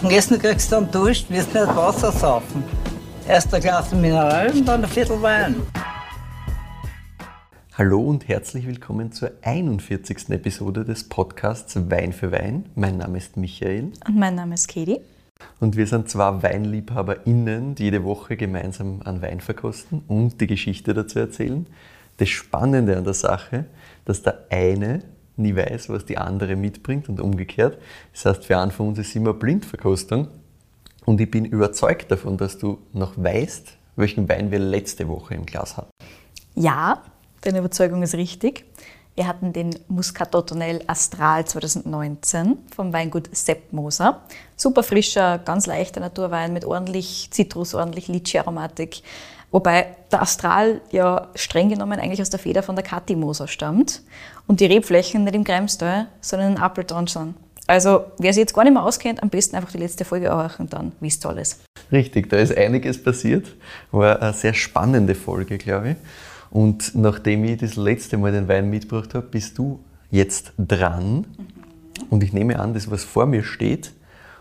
Am Essen kriegst du dann Durst, wirst nicht Wasser saufen. Erst ein Glas Mineral und dann ein Viertel Wein. Hallo und herzlich willkommen zur 41. Episode des Podcasts Wein für Wein. Mein Name ist Michael. Und mein Name ist Katie. Und wir sind zwei WeinliebhaberInnen, die jede Woche gemeinsam einen Wein verkosten und die Geschichte dazu erzählen. Das Spannende an der Sache, dass der eine nie weiß, was die andere mitbringt und umgekehrt. Das heißt, für einen von uns ist immer Blindverkostung. Und ich bin überzeugt davon, dass du noch weißt, welchen Wein wir letzte Woche im Glas hatten. Ja, deine Überzeugung ist richtig. Wir hatten den Muscato Tonel Astral 2019 vom Weingut Sepp Moser. Super frischer, ganz leichter Naturwein mit ordentlich Zitrus, ordentlich Litschi-Aromatik. Wobei der Astral ja streng genommen eigentlich aus der Feder von der Kathi Moser stammt und die Rebflächen nicht im Kremstal, sondern in Appleton. Also, wer sich jetzt gar nicht mehr auskennt, am besten einfach die letzte Folge anhören und dann wisst ihr alles. Richtig, da ist einiges passiert. War eine sehr spannende Folge, glaube ich. Und nachdem ich das letzte Mal den Wein mitgebracht habe, bist du jetzt dran. Und ich nehme an, das, was vor mir steht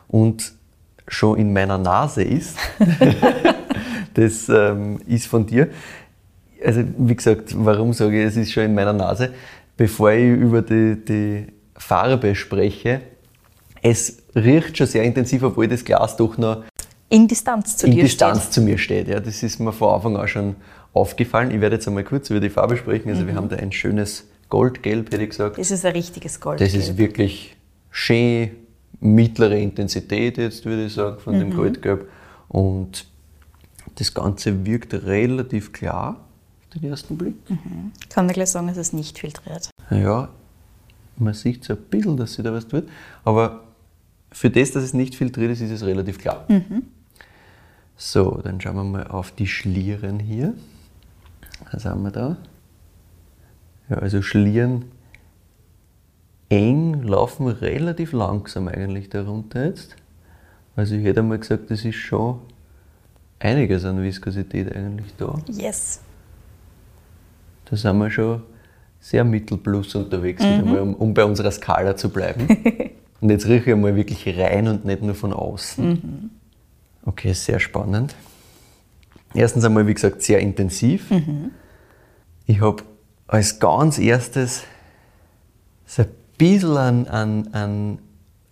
und schon in meiner Nase ist, das ähm, ist von dir. Also, wie gesagt, warum sage ich, es ist schon in meiner Nase? Bevor ich über die, die Farbe spreche, es riecht schon sehr intensiv, obwohl das Glas doch noch in Distanz zu in Distanz steht. zu mir steht. Ja, das ist mir vor Anfang an schon aufgefallen. Ich werde jetzt einmal kurz über die Farbe sprechen. Also wir haben da ein schönes Goldgelb, hätte ich gesagt. Das ist ein richtiges Gold. Das ist wirklich schön mittlere Intensität jetzt, würde ich sagen, von dem Goldgelb. Und das Ganze wirkt relativ klar den ersten Blick. Ich kann dir gleich sagen, es ist nicht filtriert. Ja, man sieht so ein bisschen, dass sich da was tut. Aber für das, dass es nicht filtriert ist, ist es relativ klar. So, dann schauen wir mal auf die Schlieren hier. Was haben wir da? Ja, also Schlieren eng laufen relativ langsam eigentlich darunter jetzt. Also ich hätte einmal gesagt, das ist schon einiges an Viskosität eigentlich da. Yes. Da sind wir schon sehr mittelplus unterwegs, mal, um, um bei unserer Skala zu bleiben. und jetzt rieche ich mal wirklich rein und nicht nur von außen. Okay, sehr spannend. Erstens einmal, wie gesagt, sehr intensiv. Ich habe als ganz erstes so ein bisschen an, an, an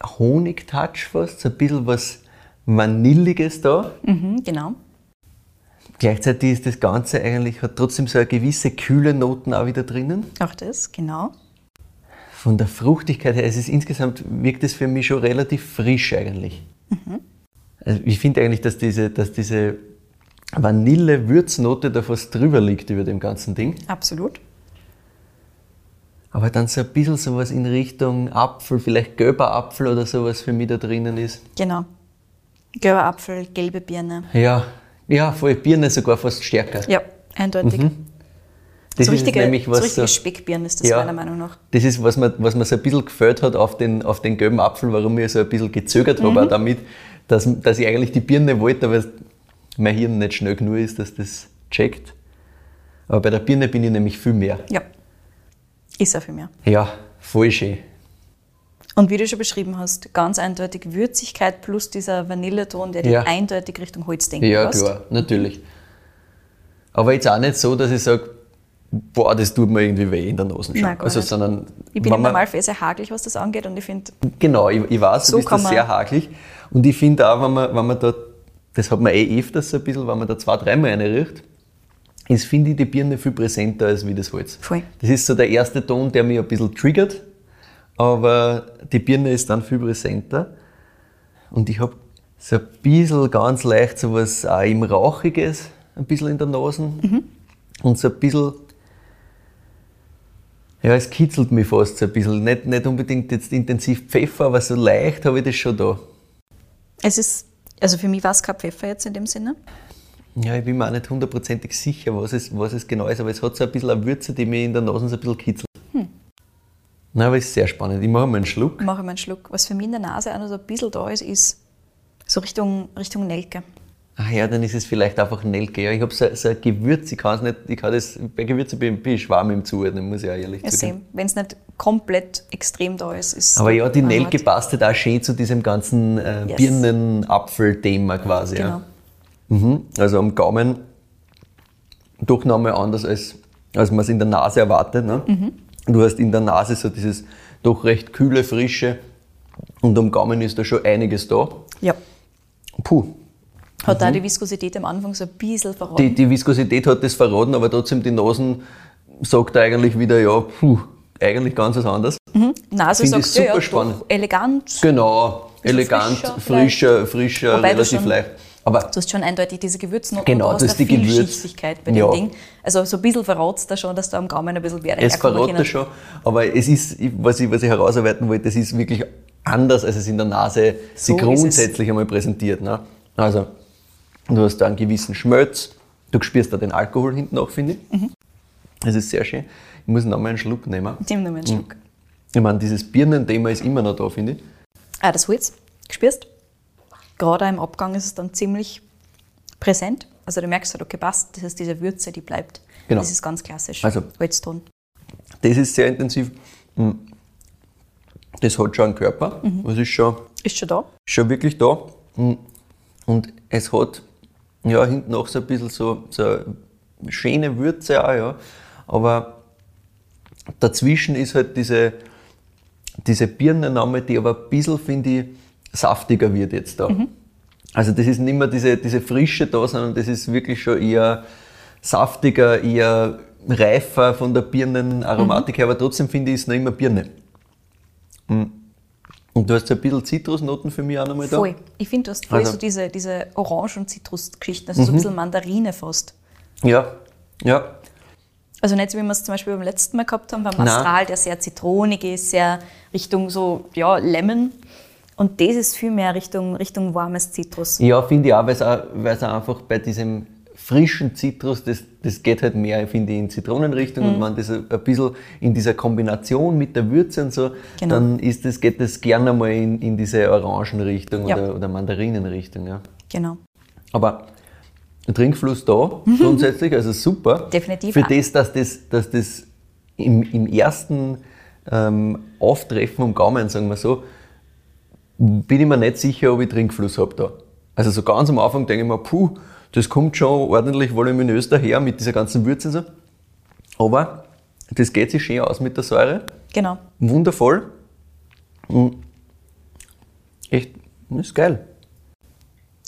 Honigtouch fast, so ein bisschen was Vanilliges da. Mhm, genau. Gleichzeitig ist das Ganze eigentlich, hat trotzdem so eine gewisse kühle Noten auch wieder drinnen. Auch das, genau. Von der Fruchtigkeit her, es ist insgesamt, wirkt es für mich schon relativ frisch eigentlich. Also ich finde eigentlich, dass diese, dass diese Vanille-Würznote da fast drüber liegt über dem ganzen Ding. Absolut. Aber dann so ein bisschen sowas in Richtung Apfel, vielleicht gelber Apfel oder sowas für mich da drinnen ist. Genau. Gelber Apfel, gelbe Birne. Ja, ja, voll Birne sogar fast stärker. Ja, eindeutig. Das so ist richtige, nämlich so was richtige so, Speckbirne ist das Ja. meiner Meinung nach. Das ist, was mir, was mir so ein bisschen gefällt hat auf den, auf den gelben Apfel, warum ich so ein bisschen gezögert habe auch damit, dass, dass ich eigentlich die Birne wollte, aber mein Hirn nicht schnell genug ist, dass das checkt. Aber bei der Birne bin ich nämlich viel mehr. Ja. Ist er für mehr. Ja, voll schön. Und wie du schon beschrieben hast, ganz eindeutig Würzigkeit plus dieser Vanilleton, der Ja. eindeutig Richtung Holz denken Ja, klar, natürlich. Aber jetzt auch nicht so, dass ich sage, boah, das tut mir irgendwie weh in der Nase. Nein, also, nicht. sondern Ich bin Normalfall sehr hagelig, was das angeht und ich finde, Genau, ich, ich weiß, So du bist sehr hagelig. Und ich finde auch, wenn man, wenn man da, das hat man eh öfters so ein bisschen, wenn man da zwei, dreimal eine riecht, ist, finde ich, die Birne viel präsenter als wie das Holz. Voll. Das ist so der erste Ton, der mich ein bisschen triggert, aber die Birne ist dann viel präsenter. Und ich habe so ein bisschen ganz leicht so was auch im Rauchiges, ein bisschen in der Nase. Und so ein bisschen, ja, es kitzelt mich fast so ein bisschen. Nicht, nicht unbedingt jetzt intensiv Pfeffer, aber so leicht habe ich das schon da. es ist, also für mich war es kein Pfeffer jetzt in dem Sinne. Ja, ich bin mir auch nicht hundertprozentig sicher, was es, was es genau ist, aber es hat so ein bisschen eine Würze, die mich in der Nase so ein bisschen kitzelt. Na, aber ist sehr spannend. Ich mache mal einen Schluck. Mache mal einen Schluck. Was für mich in der Nase auch noch so ein bisschen da ist, ist so Richtung, Richtung Nelke. ach ja, dann ist es vielleicht einfach Nelke. Ja, ich habe so, so ein Gewürz, ich kann es nicht, ich kann das, bei Gewürzen bin, bin ich schwarm im Zuordnen, muss ich auch ehrlich Ja, same. Wenn es nicht komplett extrem da ist, ist Aber ja, die Nelke hat- passt halt auch schön zu diesem ganzen äh, Yes. Birnen-Apfel-Thema quasi. Genau. Ja. Mhm. Also am Gaumen doch nochmal anders, als, als man es in der Nase erwartet. Ne? Mhm. Du hast in der Nase so dieses doch recht kühle, frische und am Gaumen ist da schon einiges da. Ja. Puh, Hat da die Viskosität am Anfang so ein bisschen verraten. die, die Viskosität hat das verraten, aber trotzdem die Nasen sagt eigentlich wieder, ja, puh, eigentlich ganz was anderes. Nase sagst du ja, super doch spannend. elegant. Genau, elegant, frischer frischer, frischer, relativ leicht. Aber Du hast schon eindeutig diese Gewürznoten Genau, und du das hast ist eine die Gewürz- Vielschichtigkeit bei Ja. dem Ding. Also so ein bisschen verrat es da schon, dass da am Gaumen ein bisschen Werte es können. das schon, aber es ist, was ich, was ich herausarbeiten wollte, das ist wirklich anders, als es in der Nase So sich es. grundsätzlich einmal präsentiert. Ne? Also, du hast da einen gewissen Schmelz, du spürst da den Alkohol hinten auch, finde ich. Mhm. Das ist sehr schön. Ich muss noch mal einen Schluck nehmen. Nimm nur mal einen Schluck. Ich meine, dieses Birnenthema ist immer noch da, finde ich. Ah, das Holz, spürst? Gerade im Abgang ist es dann ziemlich präsent. Also du merkst halt, okay, passt, das ist diese Würze, die bleibt. Genau. Das ist ganz klassisch. Also- Holzton. Das ist sehr intensiv. Mm. Das hat schon einen Körper. Mhm. Das ist schon, Ist schon da? schon wirklich da. Mm. Und es hat ja hinten auch so ein bisschen so, so eine schöne Würze auch, ja. Aber dazwischen ist halt diese, diese Birnenname, die aber ein bisschen, finde ich, saftiger wird jetzt da. Also das ist nicht mehr diese, diese Frische da, sondern das ist wirklich schon eher saftiger, eher reifer von der Birnenaromatik her, aber trotzdem finde ich es noch immer Birne. Mm. Und du hast so ein bisschen Zitrusnoten für mich auch nochmal da. Voll. Ich finde, du hast voll Also- Mhm. so diese, diese Orange- und Zitrusgeschichten, also so ein bisschen Mandarine fast. Ja, ja. Also nicht so, wie wir es zum Beispiel beim letzten Mal gehabt haben, beim Nein. Astral, der sehr zitronig ist, sehr Richtung so, ja, Lemon. Und das ist viel mehr Richtung, Richtung warmes Zitrus. Ja, finde ich auch, weil es einfach bei diesem frischen Zitrus, das, das geht halt mehr, finde ich, in Zitronenrichtung Mhm. und wenn das ein bisschen in dieser Kombination mit der Würze und so, Genau. dann ist das, geht das gerne mal in, in diese Orangenrichtung Ja. oder, oder Mandarinenrichtung. Ja. Genau. Aber Trinkfluss da, grundsätzlich, also super. Definitiv Für auch. das, dass das, dass das im, im ersten ähm, Auftreffen am Gaumen, sagen wir so, bin ich mir nicht sicher, ob ich Trinkfluss habe da. Also so ganz am Anfang denke ich mir, puh, das kommt schon ordentlich voluminös daher mit dieser ganzen Würze so. Aber das geht sich schön aus mit der Säure. Genau. Wundervoll. Und echt, ist geil.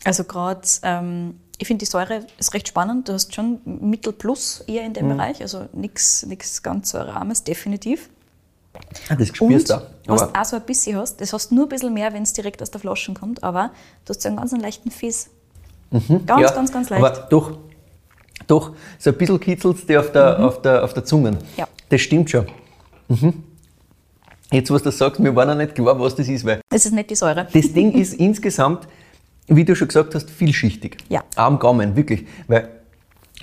Also gerade, ähm, ich finde die Säure ist recht spannend. Du hast schon Mittel plus eher in dem Mhm. Bereich, also nichts ganz so Rahmes, definitiv. Ah, das spürst du was auch. du auch so ein bisschen hast, das hast du nur ein bisschen mehr, wenn es direkt aus der Flasche kommt, aber du hast so einen ganz einen leichten Fizz. Ganz, Mhm. Ja, ganz, ganz leicht. Aber doch, doch, so ein bisschen kitzelt es dir auf der, auf, der, auf der Zunge. Mhm. Ja. Das stimmt schon. Mhm. Jetzt, was du sagst, mir war noch nicht klar, was das ist, weil das ist nicht die Säure. das Ding ist insgesamt, wie du schon gesagt hast, vielschichtig. Ja. Auch am Gaumen, wirklich. Weil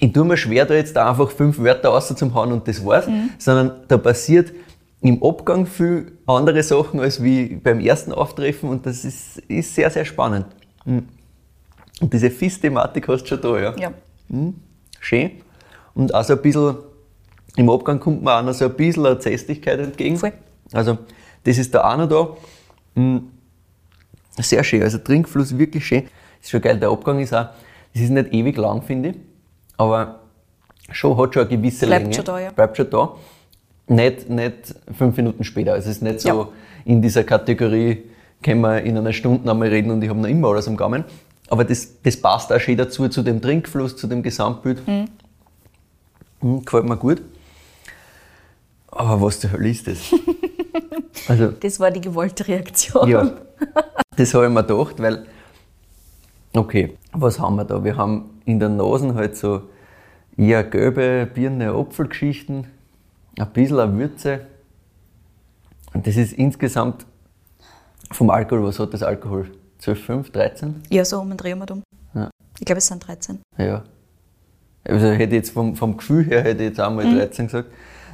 ich tue mir schwer, da jetzt da einfach fünf Wörter rauszuhauen und das war's, Mhm. sondern da passiert im Abgang viel andere Sachen als wie beim ersten Auftreffen und das ist, ist sehr, sehr spannend. Mhm. Und diese Fiss-Thematik hast du schon da, ja. Ja. Schön. Und auch so ein bisschen, im Abgang kommt mir auch noch so ein bisschen eine Zästigkeit entgegen. Voll. Also, das ist da auch noch da. Mm, Sehr schön. Also, Trinkfluss wirklich schön. Ist schon geil. Der Abgang ist auch, es ist nicht ewig lang, finde ich. Aber schon, hat schon eine gewisse Bleibt Länge. schon da, ja. Bleibt schon da. Nicht, nicht fünf Minuten später. Es ist nicht so Ja. in dieser Kategorie, können wir in einer Stunde einmal reden und ich habe noch immer alles am Gaumen. Aber das, das passt auch schön dazu, zu dem Trinkfluss, zu dem Gesamtbild. Mm, gefällt mir gut. Aber was zur Hölle ist das? also, Das war die gewollte Reaktion. ja, das habe ich mir gedacht, weil, okay, was haben wir da? Wir haben in der Nase halt so eher gelbe Birne, Apfelgeschichten, ein bisschen eine Würze. Und das ist insgesamt vom Alkohol, was hat das Alkohol? 12, 5, 13? Ja, so um den Dreh um und um. Ja. Ich glaube, es sind 13. Ja. Also hätte ich jetzt vom, vom Gefühl her hätte ich jetzt auch mal 13 gesagt,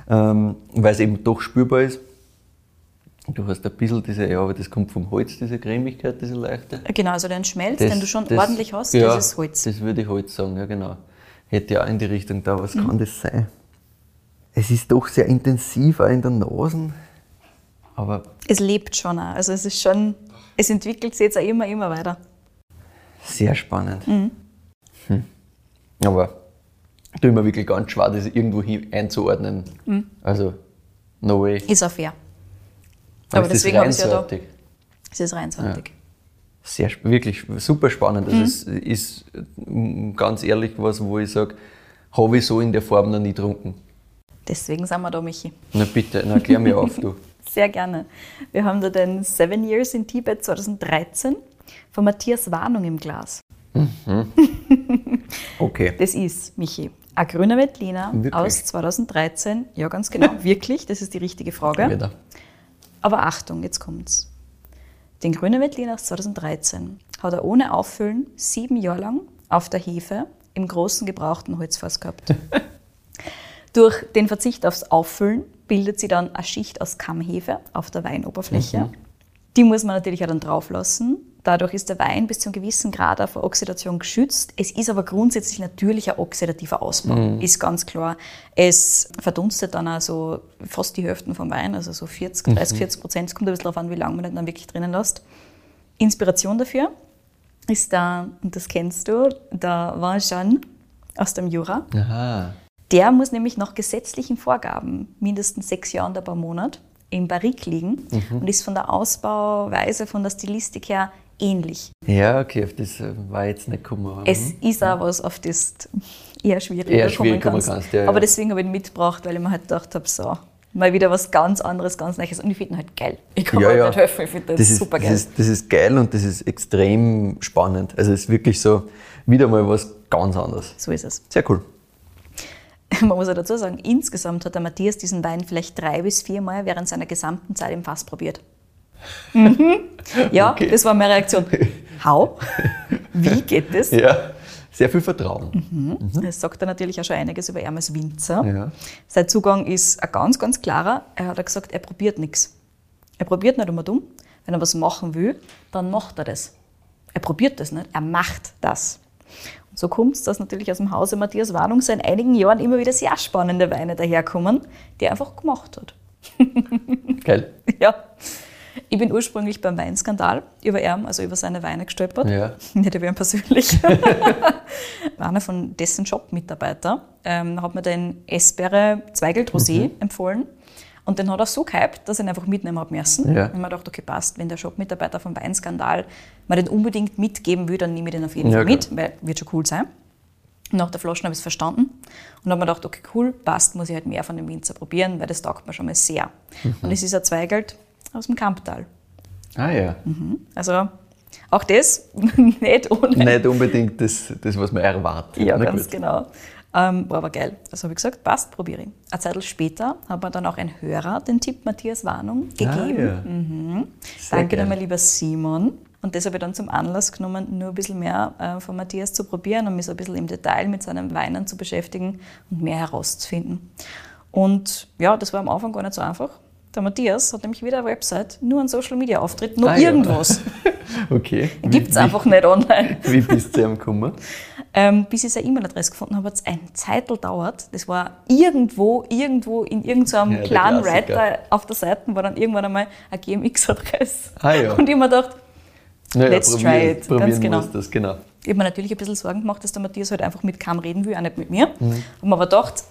ähm, weil es eben doch spürbar ist. Du hast ein bisschen diese, ja, aber das kommt vom Holz, diese Cremigkeit, diese leichte. Genau, also den Schmelz, Das- den du schon das- ordentlich hast, ja, das ist Holz. Das würde ich Holz sagen, ja genau. Hätte ja auch in die Richtung da, Mhm. was kann das sein? Es ist doch sehr intensiv auch in der Nase, aber Es lebt schon auch. Also es ist schon, es entwickelt sich jetzt auch immer, immer weiter. sehr spannend. Mhm. Hm. Aber tue mir wirklich ganz schwer, das irgendwo einzuordnen. Mhm. Also, no way. Ist auch fair. Aber das deswegen habe ich es ja da. Es ist reinsortig. Sehr, sp- wirklich super spannend. Mhm. Also es ist mm, ganz ehrlich was, wo ich sage, habe ich so in der Form noch nie getrunken. Deswegen sind wir da, Michi. Na bitte, na, erklär mir auf, du. Sehr gerne. Wir haben da den Seven Years in Tibet 2013 von Matthias Warnung im Glas. Okay. Das ist, Michi, ein grüner Veltliner aus 2013. Ja, ganz genau. Wirklich, das ist die richtige Frage. Wieder. Aber Achtung, jetzt kommt's. Den grünen Veltliner aus 2013 hat er ohne Auffüllen sieben Jahre lang auf der Hefe im großen gebrauchten Holzfass gehabt. Durch den Verzicht aufs Auffüllen bildet sie dann eine Schicht aus Kammhefe auf der Weinoberfläche. Die muss man natürlich auch dann drauflassen. Dadurch ist der Wein bis zu einem gewissen Grad vor Oxidation geschützt. Es ist aber grundsätzlich natürlich ein oxidativer Ausbau, ist ganz klar. Es verdunstet dann also fast die Hälfte vom Wein, also so 40, 30, 40 Prozent. Es kommt ein bisschen darauf an, wie lange man den dann wirklich drinnen lässt. Inspiration dafür ist da, und das kennst du, der Vinjean aus dem Jura. Aha. Der muss nämlich nach gesetzlichen Vorgaben mindestens sechs Jahre und ein paar Monate im Barrique liegen und ist von der Ausbauweise, von der Stilistik her ähnlich. Ja, okay, auf das äh, war jetzt nicht gekommen. Es hm. ist auch was, auf das eher schwieriger Eher kommen schwierig kommen kannst. kannst, ja, ja. Aber deswegen habe ich ihn mitgebracht, weil ich mir halt gedacht habe, so, mal wieder was ganz anderes, ganz Neues. Und ich finde ihn halt geil. Ich kann Ja, mir ja. halt nicht helfen, ich finde das, das ist, super das geil. ist, das ist geil und das ist extrem spannend. Also es ist wirklich so wieder mal was ganz anderes. so ist es. Sehr cool. Man muss ja dazu sagen, insgesamt hat der Matthias diesen Wein vielleicht drei bis viermal während seiner gesamten Zeit im Fass probiert. Mhm. Ja, Okay. das war meine Reaktion. How? Wie geht das? Ja, sehr viel Vertrauen. Das sagt er natürlich auch schon einiges über ihn als Winzer. Ja. Sein Zugang ist ein ganz, ganz klarer. Er hat gesagt, er probiert nichts. Er probiert nicht immer dumm. Wenn er was machen will, dann macht er das. Er probiert das nicht, er macht das. So kommt es, dass natürlich aus dem Hause Matthias Warnung seit einigen Jahren immer wieder sehr spannende Weine daherkommen, die er einfach gemacht hat. Geil. Ja. Ich bin ursprünglich beim Weinskandal über ihn, also über seine Weine gestolpert. Ja. Nicht über ihn persönlich. Einer von dessen Shop-Mitarbeiter ähm, hat mir den Essbeere Zweigelt Rosé Mhm. empfohlen. Und den hat er so gehypt, dass ich ihn einfach mitnehmen habe müssen. Ja. Und mir gedacht, okay, passt, wenn der Shop-Mitarbeiter vom Weinskandal mir den unbedingt mitgeben will, dann nehme ich den auf jeden Ja, Fall klar. mit, weil wird schon cool sein. Nach der Flasche habe ich es verstanden und habe mir gedacht, okay, cool, passt, muss ich halt mehr von dem Winzer probieren, weil das taugt mir schon mal sehr. Mhm. Und es ist ein Zweigelt aus dem Kamptal. Ah ja. Also auch das nicht ohne. Nicht unbedingt das, das, was man erwartet. Ja, Na ganz gut. genau. Ähm, war aber geil. Also habe ich gesagt, passt, probiere ich. Eine Zeit später hat mir dann auch ein Hörer den Tipp Matthias Warnung gegeben. Ah, ja. Sehr Danke nochmal, lieber Simon. Und das habe ich dann zum Anlass genommen, nur ein bisschen mehr äh, von Matthias zu probieren und mich so ein bisschen im Detail mit seinen Weinen zu beschäftigen und mehr herauszufinden. Und ja, das war am Anfang gar nicht so einfach. Der Matthias hat nämlich wieder eine Website, nur einen Social Media Auftritt, nur Ah, ja. irgendwas. Okay. Gibt es einfach nicht online. Wie, bist du ihm gekommen? Ähm, bis ich seine E-Mail-Adresse gefunden habe, hat es ein Zeitl dauert. Das war irgendwo, irgendwo in irgendeinem Ja, der kleinen Klassiker. Writer auf der Seite war dann irgendwann einmal eine GMX-Adresse. Ah, ja. Und ich habe mir gedacht, Naja, Let's try it. Ganz genau. das, genau. ich habe mir natürlich ein bisschen Sorgen gemacht, dass der Matthias halt einfach mit Kam reden will, auch nicht mit mir. Mhm. Habe mir aber gedacht,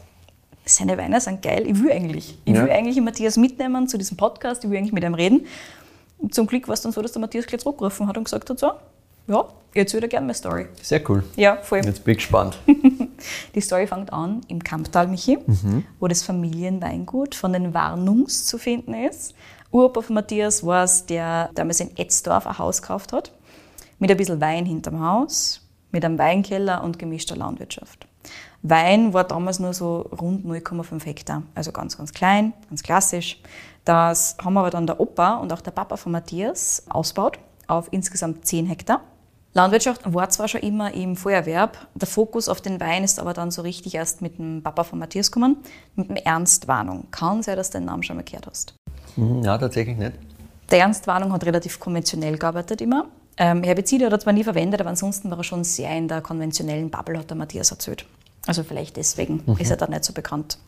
seine Weine sind geil, ich will eigentlich. Ich Ja. will eigentlich den Matthias mitnehmen zu diesem Podcast, ich will eigentlich mit ihm reden. Und zum Glück war es dann so, dass der Matthias gleich zurückgerufen hat und gesagt hat, so, ja, jetzt würde er gerne meine Story. Sehr cool. Ja, voll. Jetzt bin ich gespannt. Die Story fängt an im Kamptal, Michi, wo das Familienweingut von den Warnungs zu finden ist. Uropa von Matthias war es, der damals in Etzdorf ein Haus gekauft hat, mit ein bisschen Wein hinterm Haus, mit einem Weinkeller und gemischter Landwirtschaft. Wein war damals nur so rund 0,5 Hektar, also ganz, ganz klein, ganz klassisch. Das haben aber dann der Opa und auch der Papa von Matthias ausgebaut auf insgesamt 10 Hektar. Landwirtschaft war zwar schon immer im Vorerwerb, der Fokus auf den Wein ist aber dann so richtig erst mit dem Papa von Matthias gekommen, mit dem Ernst Warnung. Kann sein, dass du den Namen schon mal gehört hast. Hm, Ja, tatsächlich nicht. Der Ernstwarnung hat relativ konventionell gearbeitet immer. Ähm, Herbizide hat er zwar nie verwendet, aber ansonsten war er schon sehr in der konventionellen Bubble, hat der Matthias erzählt. Also vielleicht deswegen mhm. ist er da nicht so bekannt.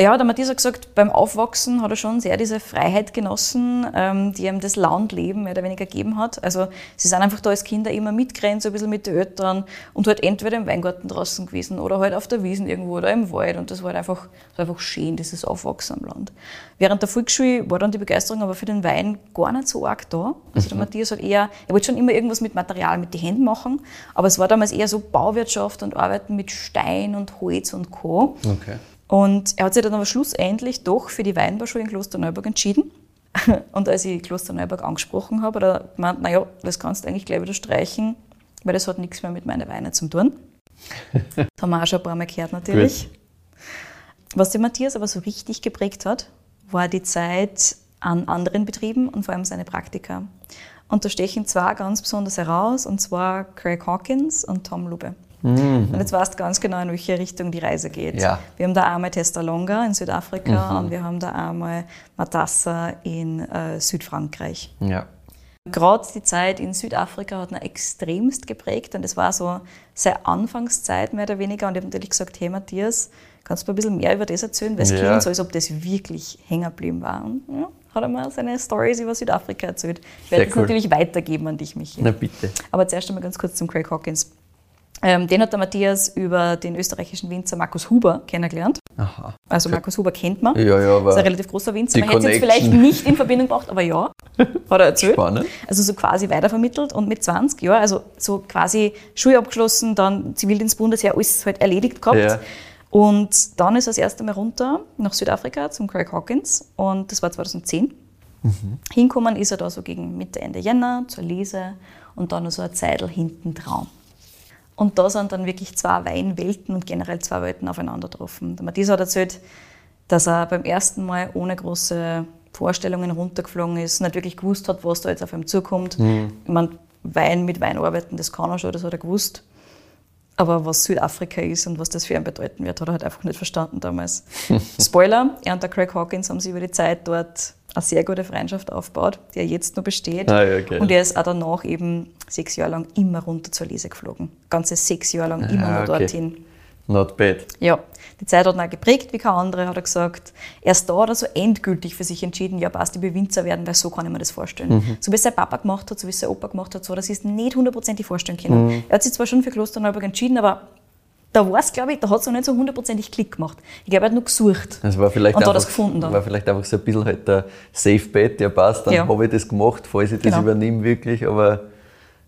Ja, der Matthias hat gesagt, beim Aufwachsen hat er schon sehr diese Freiheit genossen, ähm, die ihm das Landleben mehr oder weniger gegeben hat. Also sie sind einfach da als Kinder immer mitgerannt, so ein bisschen mit den Eltern und halt entweder im Weingarten draußen gewesen oder halt auf der Wiesen irgendwo oder im Wald und das war halt einfach, war einfach schön, dieses Aufwachsen am Land. Während der Volksschule war dann die Begeisterung aber für den Wein gar nicht so arg da. Also der mhm. Matthias hat eher, er wollte schon immer irgendwas mit Material, mit den Händen machen, aber es war damals eher so Bauwirtschaft und Arbeiten mit Stein und Holz und Co. Okay. Und er hat sich dann aber schlussendlich doch für die Weinbauschule in Klosterneuburg entschieden. Und als ich Klosterneuburg angesprochen habe, hat er gemeint, naja, das kannst du eigentlich gleich wieder streichen, weil das hat nichts mehr mit meinen Weinen zu tun. das haben wir auch schon ein paar Mal gehört natürlich. Gut. Was den Matthias aber so richtig geprägt hat, war die Zeit an anderen Betrieben und vor allem seine Praktika. Und da stechen zwei ganz besonders heraus, und zwar Craig Hawkins und Tom Lube. Mhm. Und jetzt weißt du ganz genau, in welche Richtung die Reise geht. Ja. Wir haben da einmal Testalonga in Südafrika mhm. und wir haben da einmal Matassa in äh, Südfrankreich. Ja. Gerade die Zeit in Südafrika hat ihn extremst geprägt und das war so seine Anfangszeit mehr oder weniger. Und ich habe natürlich gesagt, hey Matthias, kannst du mir ein bisschen mehr über das erzählen? Weil es ja. klingt so, als ob das wirklich hängen geblieben war. Und ja, hat er mir seine Stories über Südafrika erzählt. Ich werde das cool. natürlich weitergeben an dich, Michi. Na bitte. Aber zuerst einmal ganz kurz zum Craig Hawkins. Ähm, den hat der Matthias über den österreichischen Winzer Markus Huber kennengelernt. Aha. Also Markus Huber kennt man. Ja, ja, aber das ist ein relativ großer Winzer. Man hätte es vielleicht nicht in Verbindung gebracht, aber ja, hat er erzählt. Spannend. Also so quasi weitervermittelt und mit 20 Jahren, also so quasi Schule abgeschlossen, dann Zivildienst Bundesheer, alles halt erledigt gehabt. Ja. Und dann ist er das erste Mal runter nach Südafrika zum Craig Hawkins und das war 2010. Mhm. Hinkommen ist er da so gegen Mitte, Ende Jänner zur Lese und dann noch so eine Zeitl hinten dran. Und da sind dann wirklich zwei Weinwelten und generell zwei Welten aufeinander getroffen. Der Matthias hat erzählt, dass er beim ersten Mal ohne große Vorstellungen runtergeflogen ist, nicht wirklich gewusst hat, was da jetzt auf ihm zukommt. Mhm. Ich meine, Wein mit Wein arbeiten, das kann er schon, das hat er gewusst. Aber was Südafrika ist und was das für ihn bedeuten wird, hat er halt einfach nicht verstanden damals. Spoiler, er und der Craig Hawkins haben sich über die Zeit dort eine sehr gute Freundschaft aufgebaut, die jetzt noch besteht. Ah, ja, okay. Und er ist auch danach eben sechs Jahre lang immer runter zur Lese geflogen. Ganze sechs Jahre lang immer ah, nur okay. dorthin. Not bad. Ja, die Zeit hat ihn auch geprägt wie kein andere, hat er gesagt. Erst da hat er so endgültig für sich entschieden, ja passt, ich will Winzer werden, weil so kann ich mir das vorstellen. Mhm. So wie es sein Papa gemacht hat, so wie es sein Opa gemacht hat, so, das ist nicht hundertprozentig vorstellen können. Mhm. Er hat sich zwar schon für Klosterneuburg entschieden, aber da war es, glaube ich, da hat es noch nicht so hundertprozentig Klick gemacht. Ich glaube, er hat nur gesucht. Das war vielleicht und einfach, das gefunden dann. war vielleicht einfach so ein bisschen halt der Safe Bet, der passt, dann ja. habe ich das gemacht, falls ich das genau. übernehme wirklich, aber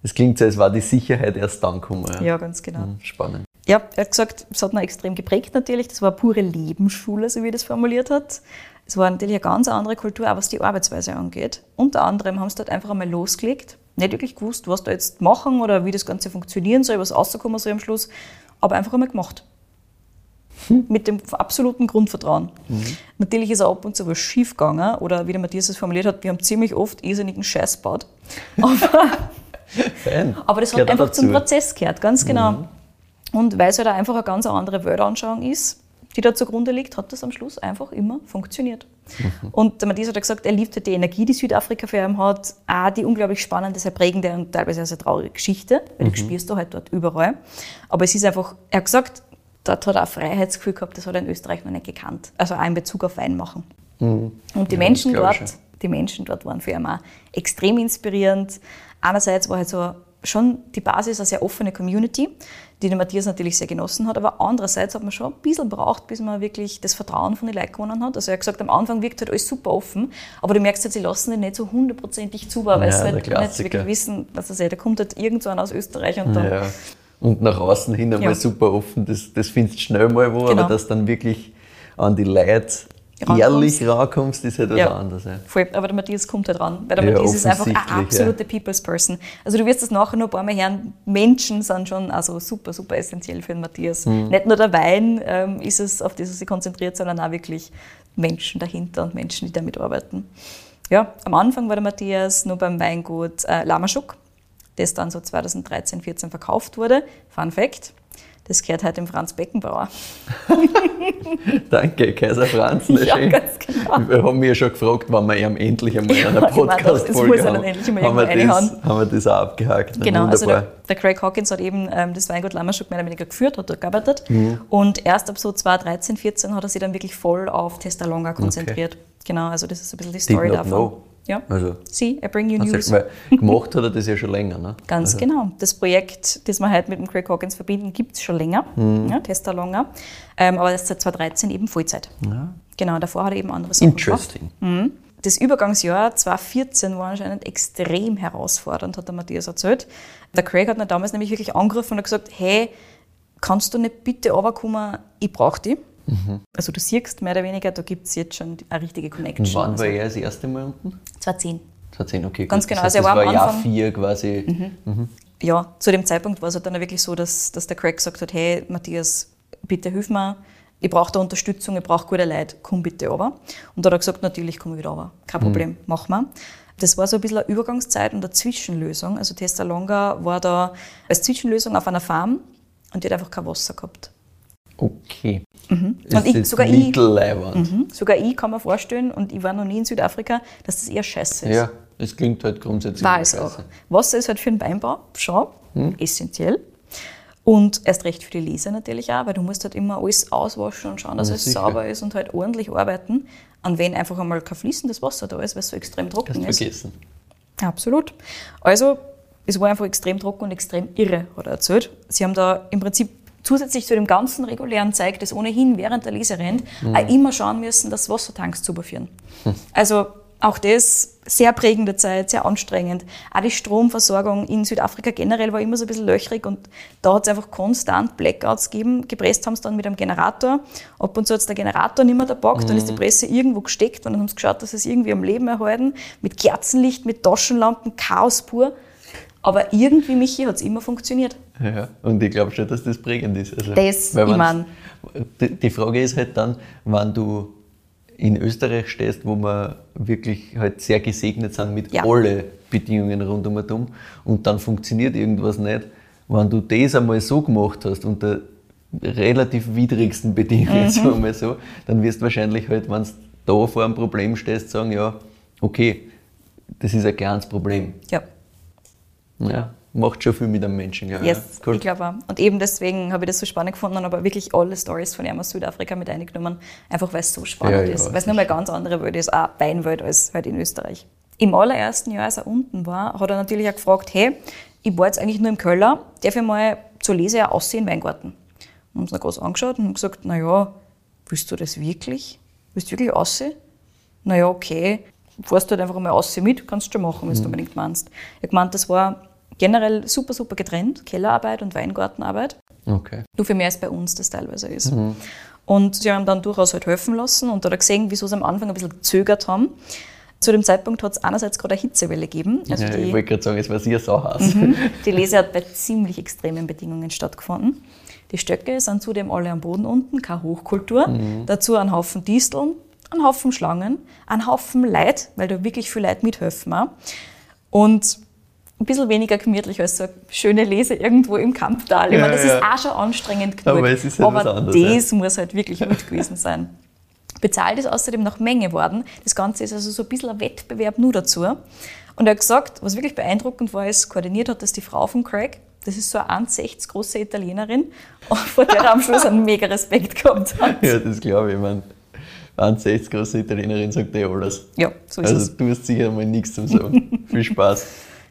es klingt so, als war die Sicherheit erst dann gekommen. Ja, ja ganz genau. Hm, spannend. Ja, er hat gesagt, es hat ihn extrem geprägt natürlich. Das war eine pure Lebensschule, so wie er das formuliert hat. Es war natürlich eine ganz andere Kultur, auch was die Arbeitsweise angeht. Unter anderem haben sie dort einfach einmal losgelegt, nicht wirklich gewusst, was da jetzt machen oder wie das Ganze funktionieren soll, was rauskommen soll am Schluss, aber einfach einmal gemacht. Hm. Mit dem absoluten Grundvertrauen. Mhm. Natürlich ist auch ab und zu was schief gegangen oder wie der Matthias es formuliert hat, wir haben ziemlich oft irrsinnigen Scheiß gebaut. Aber, aber das hat einfach dazu. zum Prozess gehört, ganz genau. Mhm. Und weil es halt einfach eine ganz andere Weltanschauung ist, die da zugrunde liegt, hat das am Schluss einfach immer funktioniert. Mhm. Und der Matthias hat gesagt, er liebt halt die Energie, die Südafrika für ihn hat, auch die unglaublich spannende, sehr prägende und teilweise auch sehr traurige Geschichte, weil mhm. du spürst du halt dort überall. Aber es ist einfach, er hat gesagt, dort hat er ein Freiheitsgefühl gehabt, das hat er in Österreich noch nicht gekannt. Also auch in Bezug auf Wein machen. Mhm. Und die ja, Menschen dort, die Menschen dort waren für ihn auch extrem inspirierend. Einerseits war halt so schon die Basis eine sehr offene Community, die der Matthias natürlich sehr genossen hat, aber andererseits hat man schon ein bisschen braucht, bis man wirklich das Vertrauen von den Leuten gewonnen hat. Also er hat gesagt, am Anfang wirkt halt alles super offen, aber du merkst halt, sie lassen ihn nicht so hundertprozentig zu, weil ja, sie halt nicht wirklich wissen, was er sagt. Da kommt halt irgendwann aus Österreich und dann... Ja. Und nach außen hin einmal ja. super offen, das, das findest du schnell mal wo, genau. aber das dann wirklich an die Leute ehrlich rankommst, ist halt was ja, anderes. Ja. Voll. Aber der Matthias kommt halt ran, weil der ja, Matthias ist einfach eine absolute ja. People's Person. Also du wirst das nachher noch ein paar Mal hören, Menschen sind schon also super, super essentiell für den Matthias. Mhm. Nicht nur der Wein ähm, ist es, auf das er sich konzentriert, sondern auch wirklich Menschen dahinter und Menschen, die damit arbeiten. Ja, am Anfang war der Matthias nur beim Weingut äh, Lamaschuk, das dann so 2013, 2014 verkauft wurde. Fun Fact, Das gehört halt dem Franz Beckenbauer. Danke, Kaiser Franz. Ja, ganz genau. Wir haben mich ja schon gefragt, wann wir ihm endlich einmal in Ja, einer Podcast-Folge haben. haben, wir das, haben wir das auch abgehakt. Na, Genau, also wunderbar. der, der Craig Hawkins hat eben ähm, das Weingut Lammerschuk mehr oder weniger geführt, hat dort gearbeitet. Mhm. Und erst ab so 2013, 14 hat er sich dann wirklich voll auf Testalonga konzentriert. Genau, also das ist ein bisschen die Story davon. know. Ja. Also, See, I bring you also, news. weil gemacht hat er das ja schon länger. Ne? Ganz genau. Das Projekt, das wir heute mit dem Craig Hawkins verbinden, gibt es schon länger. Mhm. Ja, Testalonga. Ähm, aber das ist seit 2013 eben Vollzeit. Ja. Genau, davor hat er eben andere Sachen gemacht. Interesting. Das Übergangsjahr 2014 war anscheinend extrem herausfordernd, hat der Matthias erzählt. Der Craig hat ihn damals nämlich wirklich angerufen und hat gesagt, hey, kannst du nicht bitte runterkommen, ich brauche dich. Also du siehst mehr oder weniger, da gibt es jetzt schon eine richtige Connection. Und wann also, war er das erste Mal unten? 2010. 2010, okay. Ganz gut. genau, Das, also heißt, er war das am war Jahr Anfang- 4 quasi. Ja, zu dem Zeitpunkt war es halt dann wirklich so, dass, dass der Craig gesagt hat, hey Matthias, bitte hilf mir, ich brauche da Unterstützung, ich brauche gute Leute, komm bitte runter. Und da hat er gesagt, natürlich komme ich wieder runter, kein Problem, mach mal. Das war so ein bisschen eine Übergangszeit und eine Zwischenlösung. Also Testa Longa war da als Zwischenlösung auf einer Farm und die hat einfach kein Wasser gehabt. Okay. Und Ist ich- sogar ich-. Mhm. Sogar ich kann mir vorstellen, und ich war noch nie in Südafrika, dass das eher scheiße ist. Ja, es klingt halt grundsätzlich. War es auch. Wasser ist halt für den Weinbau schon essentiell. Und erst recht für die Leser natürlich auch, weil du musst halt immer alles auswaschen und schauen, dass Ja, es sicher. sauber ist und halt ordentlich arbeiten. An wenn einfach einmal kein fließendes Wasser da ist, weil es so extrem trocken Hast ist. vergessen. Absolut. Also, es war einfach extrem trocken und extrem irre, hat er erzählt. Sie haben da im Prinzip zusätzlich zu dem ganzen regulären Zeug, das ohnehin während der Lese rennt, auch immer schauen müssen, dass Wassertanks zu überführen. Also, auch das sehr prägende Zeit, sehr anstrengend. Auch die Stromversorgung in Südafrika generell war immer so ein bisschen löchrig und da hat es einfach konstant Blackouts gegeben. Gepresst haben sie dann mit einem Generator. Ab und zu hat der Generator nicht mehr da packt, dann ist die Presse irgendwo gesteckt und dann haben sie geschaut, dass sie es irgendwie am Leben erhalten. Mit Kerzenlicht, mit Taschenlampen, Chaos pur. Aber irgendwie, Michi, hat es immer funktioniert. Ja, und ich glaube schon, dass das prägend ist. Also, Das, ich wenn's- mein- die, Frage ist halt dann, wenn du in Österreich stehst, wo wir wirklich halt sehr gesegnet sind mit Ja. alle Bedingungen rund um und um und dann funktioniert irgendwas nicht, wenn du das einmal so gemacht hast unter relativ widrigsten Bedingungen, Mhm. sagen wir mal so, dann wirst du wahrscheinlich halt, wenn du da vor einem Problem stehst, sagen, ja, okay, das ist ein kleines Problem. Ja. Ja, macht schon viel mit einem Menschen. Ja, Yes, ja. Cool. ich glaube auch. Und eben deswegen habe ich das so spannend gefunden und aber wirklich alle Stories von ihm aus Südafrika mit eingenommen, einfach weil es so spannend Ja, ja, ist. Weil es nochmal ganz andere Welt ist, auch Weinwelt als halt in Österreich. Im allerersten Jahr, als er unten war, hat er natürlich auch gefragt, hey, ich war jetzt eigentlich nur im Keller, darf ich mal zur Lese auch aussehen, Weingarten? Und haben uns noch groß angeschaut und gesagt, naja, willst du das wirklich? Willst du wirklich aussehen? Naja, okay, fährst du halt einfach mal aussehen mit, kannst du schon machen, wenn du unbedingt meinst. Er hat gemeint, das war generell super, super getrennt, Kellerarbeit und Weingartenarbeit. Okay. Nur viel mehr als bei uns das teilweise ist. Und sie haben dann durchaus halt helfen lassen und da hat er gesehen, wieso sie am Anfang ein bisschen gezögert haben. Zu dem Zeitpunkt hat es einerseits gerade eine Hitzewelle gegeben. Also ja, ich die, wollte gerade sagen, es war sehr sauhaus. die Lese hat bei ziemlich extremen Bedingungen stattgefunden. Die Stöcke sind zudem alle am Boden unten, keine Hochkultur. Dazu ein Haufen Disteln, ein Haufen Schlangen, ein Haufen Leid, weil da wirklich viele Leute mithelfen. Auch. Und ein bisschen weniger gemütlich als so eine schöne Lese irgendwo im Kampftal. Ich Ja, meine, das ja. ist auch schon anstrengend genug. Aber es ist was Aber anderes, das muss halt wirklich mit gewesen sein. Bezahlt ist außerdem nach Menge worden. Das Ganze ist also so ein bisschen ein Wettbewerb nur dazu. Und er hat gesagt, was wirklich beeindruckend war, ist, koordiniert hat das die Frau von Craig. Das ist so eine 1,60 große Italienerin, vor der er am Schluss einen mega Respekt gehabt hat. Ja, das glaube ich. Ich meine, 1,60 große Italienerin sagt eh alles. Ja, so ist Also es. du hast sicher mal nichts zum Sagen. Viel Spaß.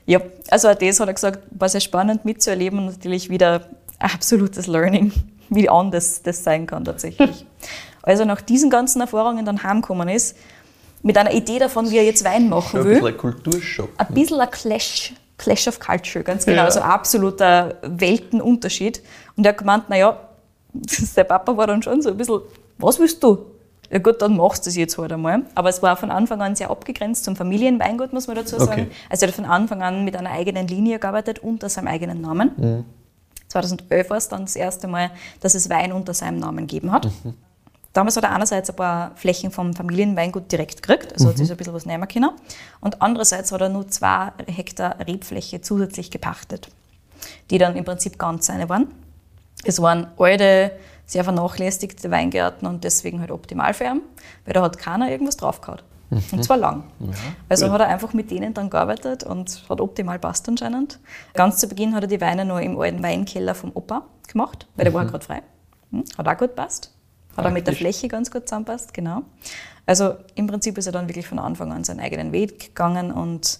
Ja, also auch das hat er gesagt, war sehr spannend mitzuerleben und natürlich wieder ein absolutes Learning, wie anders das sein kann tatsächlich. Also nach diesen ganzen Erfahrungen dann heimgekommen ist, mit einer Idee davon, wie er jetzt Wein machen Schon ein will. bisschen ein Kulturschock. ein bisschen ein Clash, Clash of Culture, ganz genau, Ja. also absoluter Weltenunterschied. Und er hat gemeint, naja, sein Papa war dann schon so ein bisschen, was willst du? Ja gut, dann machst du es jetzt halt einmal. Aber es war von Anfang an sehr abgegrenzt zum Familienweingut, muss man dazu sagen. Okay. Also er hat von Anfang an mit einer eigenen Linie gearbeitet, unter seinem eigenen Namen. 2011 war es dann das erste Mal, dass es Wein unter seinem Namen gegeben hat. Damals hat er einerseits ein paar Flächen vom Familienweingut direkt gekriegt, also hat sich so ein bisschen was nehmen können. Und andererseits hat er nur zwei Hektar Rebfläche zusätzlich gepachtet, die dann im Prinzip ganz seine waren. Es waren alte, sehr vernachlässigte Weingärten und deswegen halt optimal für ihn, weil da hat keiner irgendwas draufgehauen. Und zwar lang. also gut. hat er einfach mit denen dann gearbeitet und hat optimal passt anscheinend. Ganz zu Beginn hat er die Weine noch im alten Weinkeller vom Opa gemacht, weil der war halt gerade frei. Hm, Hat auch gut passt. Hat auch mit der Praktisch. Fläche ganz gut zusammenpasst, genau. Also im Prinzip ist er dann wirklich von Anfang an seinen eigenen Weg gegangen und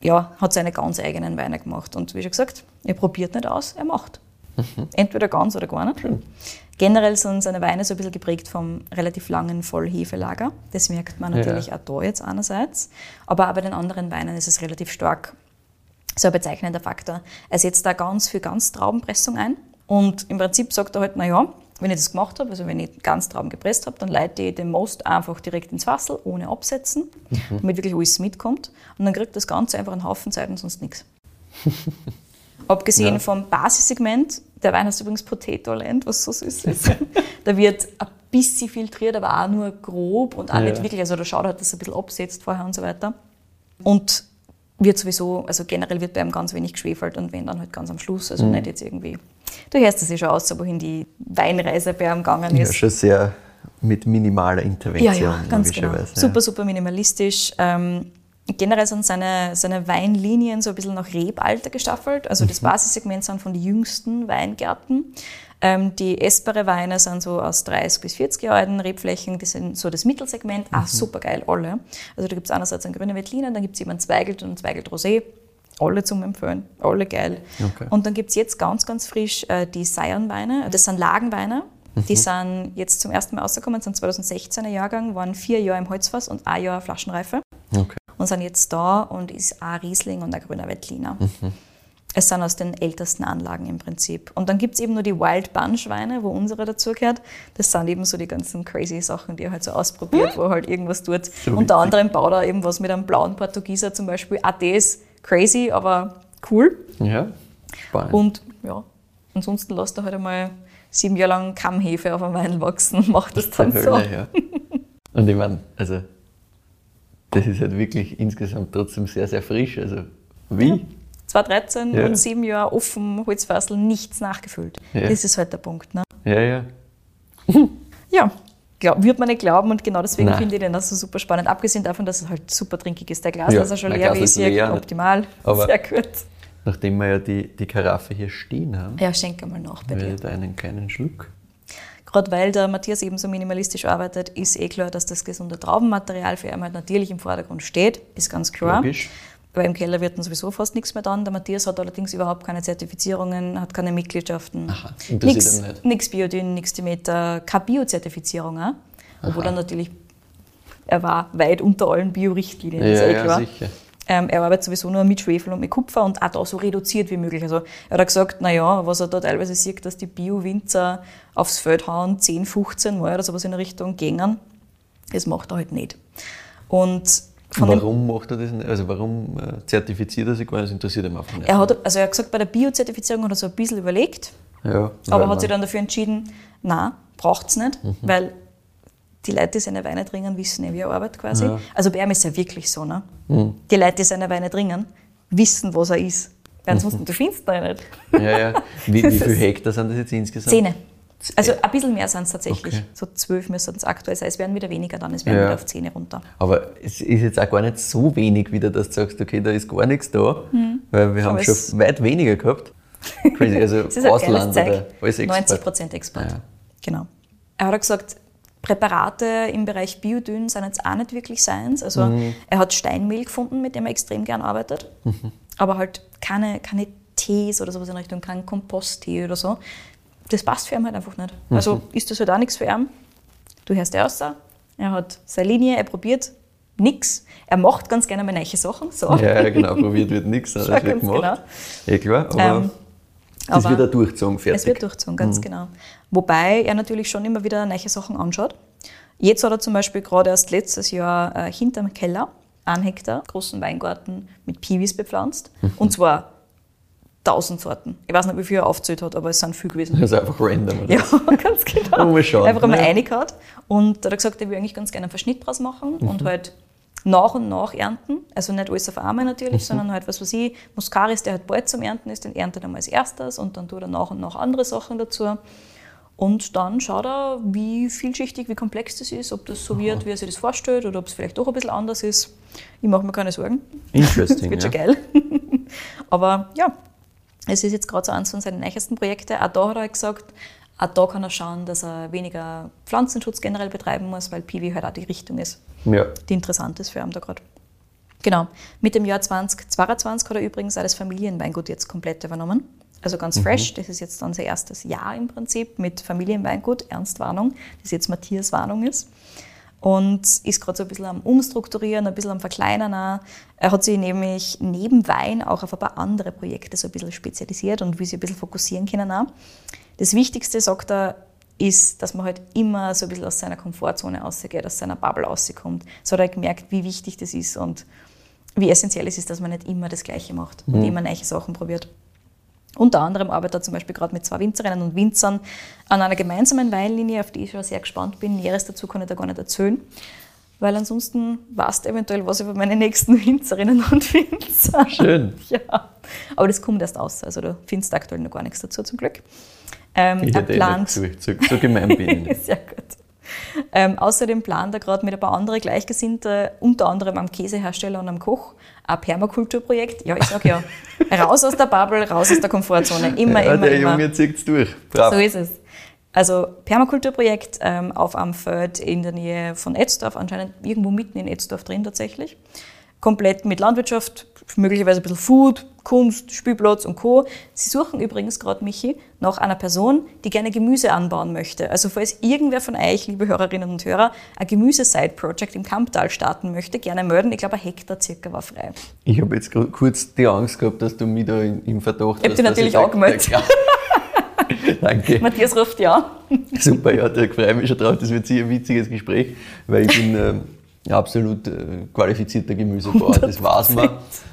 ja, hat seine ganz eigenen Weine gemacht. Und wie schon gesagt, er probiert nicht aus, er macht. Entweder ganz oder gar nicht. Generell sind seine Weine so ein bisschen geprägt vom relativ langen Vollhefelager. Das merkt man Ja. natürlich auch da jetzt einerseits. Aber auch bei den anderen Weinen ist es relativ stark so ein bezeichnender Faktor. Er setzt da ganz viel Ganztraubenpressung ein und im Prinzip sagt er halt, naja, wenn ich das gemacht habe, also wenn ich Ganztrauben gepresst habe, dann leite ich den Most einfach direkt ins Fassel, ohne absetzen, damit wirklich alles mitkommt. Und dann kriegt das Ganze einfach einen Haufen Zeit und sonst nichts. Abgesehen Ja. vom Basissegment, der Wein heißt übrigens Potato Land, was so süß ist. da wird ein bisschen filtriert, aber auch nur grob und auch Ja. nicht wirklich, also da schaut halt, dass es ein bisschen absetzt vorher und so weiter. Und wird sowieso, also generell wird bei ihm ganz wenig geschwefelt und wenn dann halt ganz am Schluss, Mhm. also nicht jetzt irgendwie. Du hörst es ja schon aus, wohin die Weinreise bei ihm gegangen Ja, ist. schon sehr mit minimaler Ja, Intervention, ja, ganz genau. ja. Super, super minimalistisch. Ähm, generell sind seine, seine Weinlinien so ein bisschen nach Rebalter gestaffelt. Also Mhm. das Basissegment sind von den jüngsten Weingärten. Ähm, die essbare Weine sind so aus 30 bis 40 Jahre alten Rebflächen. Das sind so das Mittelsegment. Mhm. Ah, super geil, alle. Also da gibt es einerseits einen grünen Veltliner, dann gibt es einen Zweigelt und einen Zweigelt Rosé. Alle zum Empfehlen, alle geil. Okay. Und dann gibt es jetzt ganz, ganz frisch äh, die Sion-Weine. Das sind Lagenweine. Die sind jetzt zum ersten Mal rausgekommen, sind 2016er Jahrgang, waren vier Jahre im Holzfass und ein Jahr Flaschenreife Okay. Und sind jetzt da und ist ein Riesling und ein grüner Veltliner. Es sind aus den ältesten Anlagen im Prinzip. Und dann gibt es eben nur die Wild Bunch Weine, wo unsere dazugehört. Das sind eben so die ganzen crazy Sachen, die er halt so ausprobiert, wo er halt irgendwas tut. So Unter anderem baut er eben was mit einem blauen Portugieser zum Beispiel. Auch das crazy, aber cool. Ja, spannend. Und ja, ansonsten lässt er halt einmal sieben Jahre lang Kammhefe auf einem Wein wachsen und macht das dann Der so. Hölle, ja. Und ich meine, also, das ist halt wirklich insgesamt trotzdem sehr, sehr frisch. Also, wie? 2013 Ja. und sieben Jahre offen, Holzfassel, nichts nachgefüllt. Ja. Das ist halt der Punkt. Ne? Ja, ja. Ja, glaub, wird man nicht glauben und genau deswegen finde ich den das so super spannend. Abgesehen davon, dass es halt super trinkig ist. Der Glas, Ja, er schon leer wie ist ist, leer. optimal. Aber- Sehr gut. Nachdem wir ja die, die Karaffe hier stehen haben, Ja, schenke mal nach bei dir. ich da einen kleinen Schluck. Gerade weil der Matthias eben so minimalistisch arbeitet, ist eh klar, dass das gesunde Traubenmaterial für ihn halt natürlich im Vordergrund steht. Ist ganz klar. Logisch. Weil im Keller wird dann sowieso fast nichts mehr dann. Der Matthias hat allerdings überhaupt keine Zertifizierungen, hat keine Mitgliedschaften. Aha, Nix, nicht. nix Biodyn, nix Demeter, keine Bio-Zertifizierung auch. Obwohl er natürlich, er war weit unter allen Bio-Richtlinien, ist Ja, eh ja, klar. sicher. Ähm, er arbeitet sowieso nur mit Schwefel und mit Kupfer und auch da so reduziert wie möglich. Also er hat gesagt, naja, was er da teilweise sieht, dass die Bio-Winzer aufs Feld hauen, 10, 15 Mal oder sowas in der Richtung gängen, das macht er halt nicht. Und Warum macht er das nicht? Also, warum äh, zertifiziert er sich gar nicht? Das interessiert ihn einfach nicht. er hat, also er hat gesagt, bei der Bio-Zertifizierung hat er so ein bisschen überlegt, ja, aber hat sich dann dafür entschieden, na, braucht es nicht, Mhm. weil die Leute, die seine Weine trinken, wissen eh, wie er arbeitet quasi. Ja. Also bei ihm ist es ja wirklich so. Ne? Mhm. Die Leute, die seine Weine trinken, wissen, was er ist. Weil ansonsten, du findest ihn ja nicht. Ja, ja. Wie, wie viele Hektar sind das jetzt insgesamt? Zähne. Also ein bisschen mehr sind es tatsächlich. Okay. So zwölf müssten es aktuell sein. Es werden wieder weniger dann, es werden Ja. wieder auf Zähne runter. Aber es ist jetzt auch gar nicht so wenig wieder, dass du sagst, okay, da ist gar nichts da, weil wir haben Aber schon es- weit weniger gehabt. Crazy, also Ausland oder alles Export. 90 Prozent Export. Ja. Genau. Er hat gesagt, Präparate im Bereich Biodyn sind jetzt auch nicht wirklich seins. Also Mhm. er hat Steinmehl gefunden, mit dem er extrem gern arbeitet. Aber halt keine, keine Tees oder sowas in Richtung, kein Komposttee oder so. Das passt für ihn halt einfach nicht. Mhm. Also ist das halt auch nichts für ihn. Du hörst ja aus. Er hat seine Linie, er probiert nichts. Er macht ganz gerne mal neue Sachen. So. Ja, genau, probiert wird nichts, das Ja, wird gemacht. Ja, klar, aber Ähm, das aber- wird auch durchgezogen, fertig. Es wird durchzogen, ganz genau. Wobei er natürlich schon immer wieder neue Sachen anschaut. Jetzt hat er zum Beispiel gerade erst letztes Jahr äh, hinterm Keller einen Hektar großen Weingarten mit Piwis bepflanzt. Und zwar tausend Sorten. Ich weiß nicht, wie viel er aufgezählt hat, aber es sind viel gewesen. Das ist einfach random. Oder? Ja, ganz genau. Mal schauen, Einfach einmal ne? reingehauen. Und da hat er gesagt, er will eigentlich ganz gerne einen Verschnitt draus machen Mhm. und halt nach und nach ernten. Also nicht alles auf einmal natürlich, sondern halt, was weiß ich, Muscaris, der halt bald zum Ernten ist, den erntet er mal als erstes und dann tut er nach und nach andere Sachen dazu. Und dann schaut er, wie vielschichtig, wie komplex das ist, ob das so wird, wie er sich das vorstellt oder ob es vielleicht doch ein bisschen anders ist. Ich mache mir keine Sorgen. Interesting. Das wird schon ja. geil. Aber ja, es ist jetzt gerade so eines von seinen nächsten Projekten. Auch da hat er gesagt, auch da kann er schauen, dass er weniger Pflanzenschutz generell betreiben muss, weil Piwi halt auch die Richtung ist, Ja. die interessant ist für ihn da gerade. Genau. Mit dem Jahr 2022 hat er übrigens auch das Familienweingut jetzt komplett übernommen. Also ganz fresh. Das ist jetzt dann sein erstes Jahr im Prinzip mit Familienweingut, Ernstwarnung, das jetzt Matthias Warnung ist. Und ist gerade so ein bisschen am Umstrukturieren, ein bisschen am Verkleinern. auch. Er hat sich nämlich neben Wein auch auf ein paar andere Projekte so ein bisschen spezialisiert und will sich ein bisschen fokussieren können. Auch. Das Wichtigste, sagt er, ist, dass man halt immer so ein bisschen aus seiner Komfortzone rausgeht, aus seiner Bubble rauskommt. So hat er gemerkt, wie wichtig das ist und wie essentiell es ist, dass man nicht immer das Gleiche macht und immer neue Sachen probiert. Unter anderem arbeitet er zum Beispiel gerade mit zwei Winzerinnen und Winzern an einer gemeinsamen Weinlinie, auf die ich schon sehr gespannt bin. Näheres dazu kann ich da gar nicht erzählen, weil ansonsten weißt du eventuell was über meine nächsten Winzerinnen und Winzer. Schön. Ja, aber das kommt erst aus, also du findest aktuell noch gar nichts dazu zum Glück. Ähm, Ich er plant, so, so, so gemein bin ich sehr gut. Ähm, außerdem plant er gerade mit ein paar anderen Gleichgesinnten, unter anderem am Käsehersteller und am Koch, ein Permakulturprojekt. Ja, ich sag ja, raus aus der Bubble, raus aus der Komfortzone. Immer, ja, immer, der immer. Junge zieht es durch. Brav. So ist es. Also Permakulturprojekt ähm, auf einem Feld in der Nähe von Etzdorf, anscheinend irgendwo mitten in Etzdorf drin tatsächlich. Komplett mit Landwirtschaft, möglicherweise ein bisschen Food, Kunst, Spielplatz und Co. Sie suchen übrigens gerade, Michi, nach einer Person, die gerne Gemüse anbauen möchte. Also falls irgendwer von euch, liebe Hörerinnen und Hörer, ein Gemüse-Side-Project im Kamptal starten möchte, gerne melden. Ich glaube, ein Hektar circa war frei. Ich habe jetzt kurz die Angst gehabt, dass du mich da im Verdacht Ich hab dich natürlich sag, angemeldet. Ja. Danke. Matthias ruft ja. Super, ja, da freue ich mich schon drauf. Das wird sicher ein witziges Gespräch, weil ich bin ähm, absolut äh, qualifizierter Gemüsebauer. Das weiß man.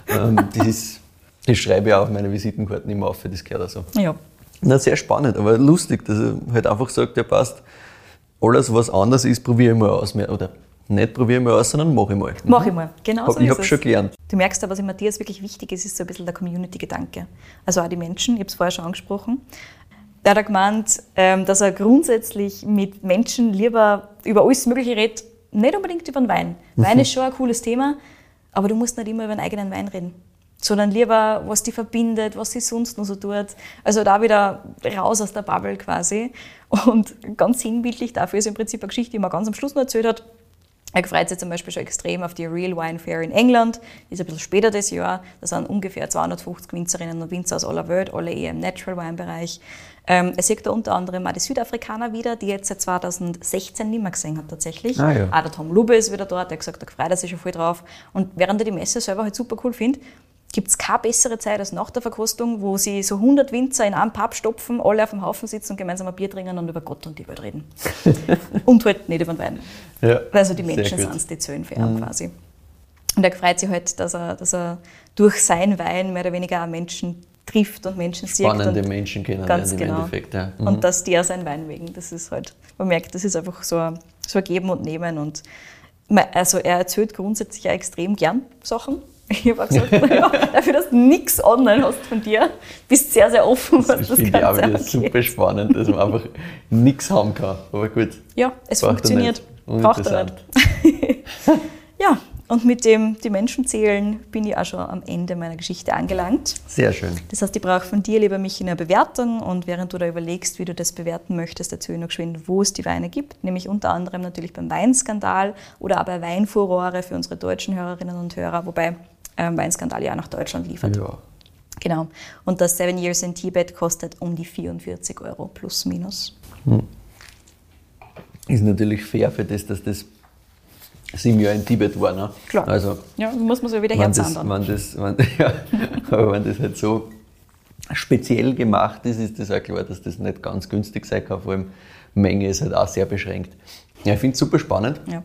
Ähm, das, ist, das schreibe ich auch auf meine Visitenkarten immer auf, das gehört auch so. Ja. Na, sehr spannend, aber lustig, dass er halt einfach sagt, ja passt, alles was anders ist, probiere ich mal aus. Oder nicht probiere ich mal aus, sondern mache ich mal. Mach ich mal. Genau so ich habe es. schon gelernt. Du merkst aber, was in Matthias wirklich wichtig ist, ist so ein bisschen der Community-Gedanke. Also auch die Menschen, ich habe es vorher schon angesprochen. Der hat gemeint, ähm, dass er grundsätzlich mit Menschen lieber über alles Mögliche redet, nicht unbedingt über den Wein. Wein ist schon ein cooles Thema, aber du musst nicht immer über den eigenen Wein reden. Sondern lieber, was die verbindet, was sie sonst noch so tut. Also da wieder raus aus der Bubble quasi. Und ganz sinnbildlich dafür ist im Prinzip eine Geschichte, die man ganz am Schluss noch erzählt hat. Er freut sich zum Beispiel schon extrem auf die Real Wine Fair in England. Die ist ein bisschen später das Jahr. Da sind ungefähr 250 Winzerinnen und Winzer aus aller Welt, alle eher im Natural Wine Bereich. Ähm, er sieht da unter anderem auch die Südafrikaner wieder, die jetzt seit 2016 nicht mehr gesehen hat tatsächlich. Ah, ja. Auch der Tom Lube ist wieder dort, der hat gesagt, da freut er sich schon voll drauf. Und während er die Messe selber halt super cool findet, gibt es keine bessere Zeit als nach der Verkostung, wo sie so 100 Winzer in einen Pub stopfen, alle auf dem Haufen sitzen und gemeinsam ein Bier trinken und über Gott und die Welt reden. und halt nicht über den Wein. Ja, Also die Menschen. Mhm. sind es, die zählen für ihn quasi. Und er freut sich halt, dass er, dass er durch sein Wein mehr oder weniger auch Menschen trifft und Menschen sieht. Spannende Menschen kennenlernen Ganz im genau. Endeffekt. Ja. Mhm. Und dass die auch sein Wein wegen. Das ist halt, man merkt, das ist einfach so ein, so ein Geben und Nehmen. Und me- also er erzählt grundsätzlich auch extrem gern Sachen. Ich habe auch gesagt, naja, dafür, dass du nichts online hast von dir, bist sehr, sehr offen, was Das das, finde ich auch wieder super spannend, dass man einfach nichts haben kann. Aber gut. Ja, es er funktioniert. Braucht er nicht. Und mit dem die Menschen zählen bin ich auch schon am Ende meiner Geschichte angelangt. Sehr schön. Das heißt, ich brauche von dir, lieber Michi, eine Bewertung und während du da überlegst, wie du das bewerten möchtest, erzähle ich noch geschwind, wo es die Weine gibt, nämlich unter anderem natürlich beim Weinskandal oder auch bei Weinfurore für unsere deutschen Hörerinnen und Hörer, wobei ähm, Weinskandal ja auch nach Deutschland liefert. Ja. Genau. Und das Seven Years in Tibet kostet um die 44 Euro plus minus. Ist natürlich fair für das, dass das sieben Jahre in Tibet war. Ne? Klar. Also, Ja, muss man so wieder wenn das, herzahndern. wenn das, wenn, ja, aber wenn das halt so speziell gemacht ist, ist das auch klar, dass das nicht ganz günstig sein kann. Vor allem Menge ist halt auch sehr beschränkt. Ja, ich finde es super spannend. Ja.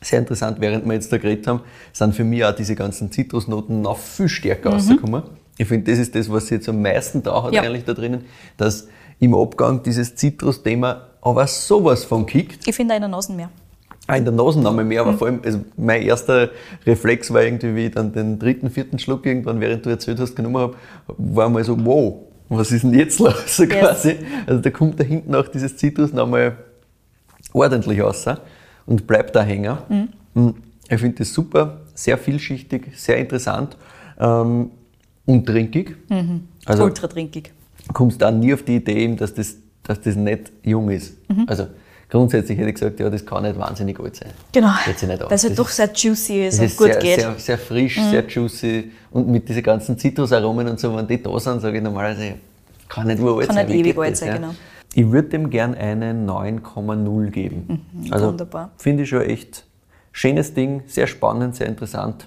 Sehr interessant, während wir jetzt da geredet haben, sind für mich auch diese ganzen Zitrusnoten noch viel Mhm. stärker rausgekommen. Ich finde, das ist das, was jetzt am meisten da hat Ja. eigentlich da drinnen, dass im Abgang dieses Zitrusthema aber sowas von kickt. Ich finde in der Nase mehr. Auch in der Nase noch mal mehr, aber vor allem, also mein erster Reflex war irgendwie, wie ich dann den dritten, vierten Schluck irgendwann, während du erzählt hast, genommen habe, war mal so, wow, was ist denn jetzt los, so Yes. quasi. Also da kommt da hinten auch dieses Zitrus nochmal ordentlich raus und bleibt da hängen. Mhm. Ich finde das super, sehr vielschichtig, sehr interessant ähm, und trinkig. Also Ultra trinkig. kommst dann nie auf die Idee, dass das, dass das nicht jung ist. Also grundsätzlich hätte ich gesagt, ja, das kann nicht wahnsinnig alt sein. Genau. Geht sich nicht aus. Es halt Das doch sehr juicy ist Es und gut sehr, geht. sehr, sehr frisch, sehr juicy und mit diesen ganzen Zitrusaromen und so, wenn die da sind, sage ich normalerweise, kann nicht uralt Kann sein. nicht wie ewig alt sein, genau. Ich würde dem gern eine 9,0 geben. also Mhm, wunderbar. finde ich schon echt schönes Ding, sehr spannend, sehr interessant.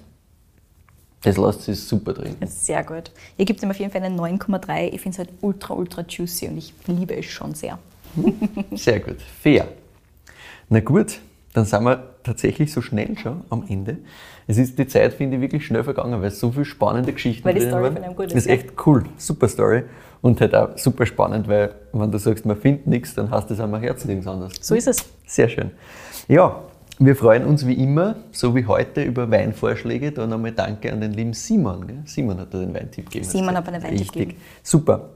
Das lässt sich super drin. Sehr gut. Ihr gebt ihm auf jeden Fall eine 9,3. Ich finde es halt ultra, ultra juicy und ich liebe es schon sehr. Sehr gut, fair. Na gut, dann sind wir tatsächlich so schnell schon am Ende. Es ist die Zeit, finde ich, wirklich schnell vergangen, weil so viele spannende Geschichten Weil die Story waren. von einem gut ist, Das ist echt cool, super Story und halt auch super spannend, weil wenn du sagst, man findet nichts, dann hast du es einmal Herz nirgends anders. So ist es. Sehr schön. Ja, wir freuen uns wie immer, so wie heute, über Weinvorschläge. Da nochmal Danke an den lieben Simon. Gell? Simon hat da den Weintipp gegeben. Simon hat mir den Weintipp Richtig. gegeben. Super.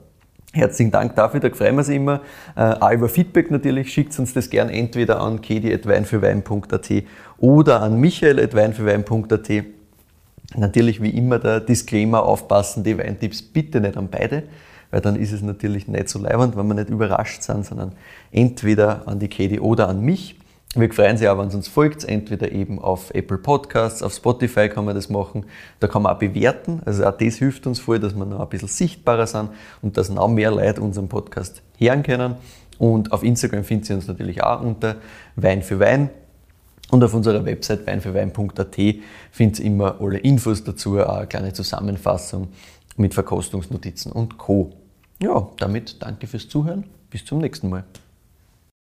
Herzlichen Dank dafür, da freuen wir uns immer. Äh, auch über Feedback natürlich, schickt uns das gern entweder an kedi.weinfürwein.at oder an michael.weinfürwein.at. Natürlich wie immer der Disclaimer aufpassen, die Weintipps bitte nicht an beide, weil dann ist es natürlich nicht so leibend, wenn wir nicht überrascht sind, sondern entweder an die Kedi oder an mich. Wir freuen sich auch, wenn ihr uns folgt, entweder eben auf Apple Podcasts, auf Spotify kann man das machen. Da kann man auch bewerten. Also auch das hilft uns voll, dass wir noch ein bisschen sichtbarer sind und dass noch mehr Leute unseren Podcast hören können. Und auf Instagram findet ihr uns natürlich auch unter Wein für Wein. Und auf unserer Website weinfürwein.at findet ihr immer alle Infos dazu, auch eine kleine Zusammenfassung mit Verkostungsnotizen und Co. Ja, damit danke fürs Zuhören. Bis zum nächsten Mal.